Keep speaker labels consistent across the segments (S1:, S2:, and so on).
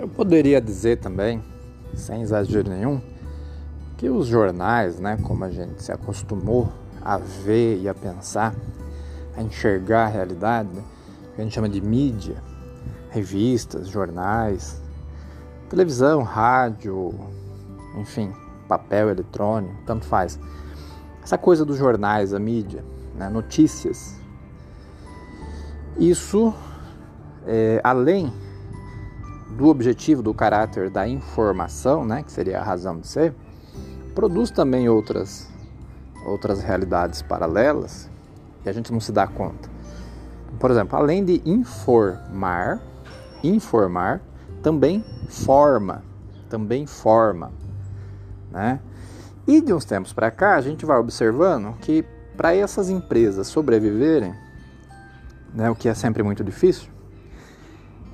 S1: Eu poderia dizer também, sem exagero nenhum, que os jornais, né, como a gente se acostumou a ver e a pensar, a enxergar a realidade, né, que a gente chama de mídia, revistas, jornais, televisão, rádio, enfim, papel eletrônico, tanto faz. Essa coisa dos jornais, a mídia, né, notícias, isso, é, além do objetivo do caráter da informação, né, que seria a razão de ser, produz também outras outras realidades paralelas que a gente não se dá conta. Por exemplo, além de informar, informar também forma, também forma, né? E de uns tempos para cá a gente vai observando que para essas empresas sobreviverem, né, o que é sempre muito difícil,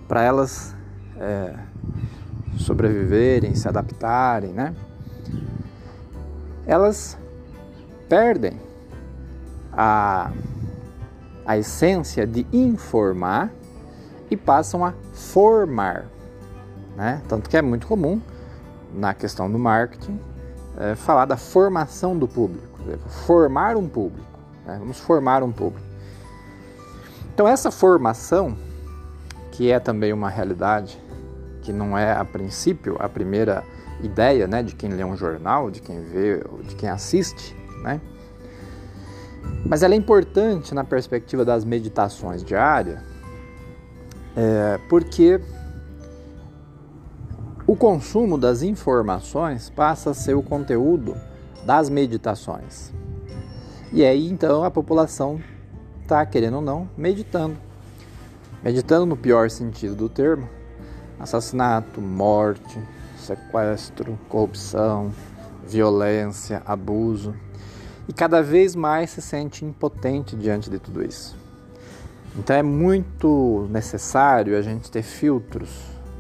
S1: para elas é, sobreviverem, se adaptarem, né? Elas perdem a, a essência de informar e passam a formar, né? Tanto que é muito comum na questão do marketing é, falar da formação do público, formar um público, né? vamos formar um público. Então essa formação, que é também uma realidade que não é a princípio a primeira ideia né, de quem lê um jornal, de quem vê, de quem assiste, né? Mas ela é importante na perspectiva das meditações diárias, é, porque o consumo das informações passa a ser o conteúdo das meditações. E aí então a população está, querendo ou não, meditando. Meditando no pior sentido do termo, assassinato, morte, sequestro, corrupção, violência, abuso. E cada vez mais se sente impotente diante de tudo isso. Então é muito necessário a gente ter filtros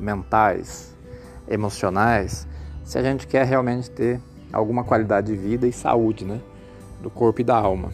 S1: mentais, emocionais, se a gente quer realmente ter alguma qualidade de vida e saúde, né, do corpo e da alma.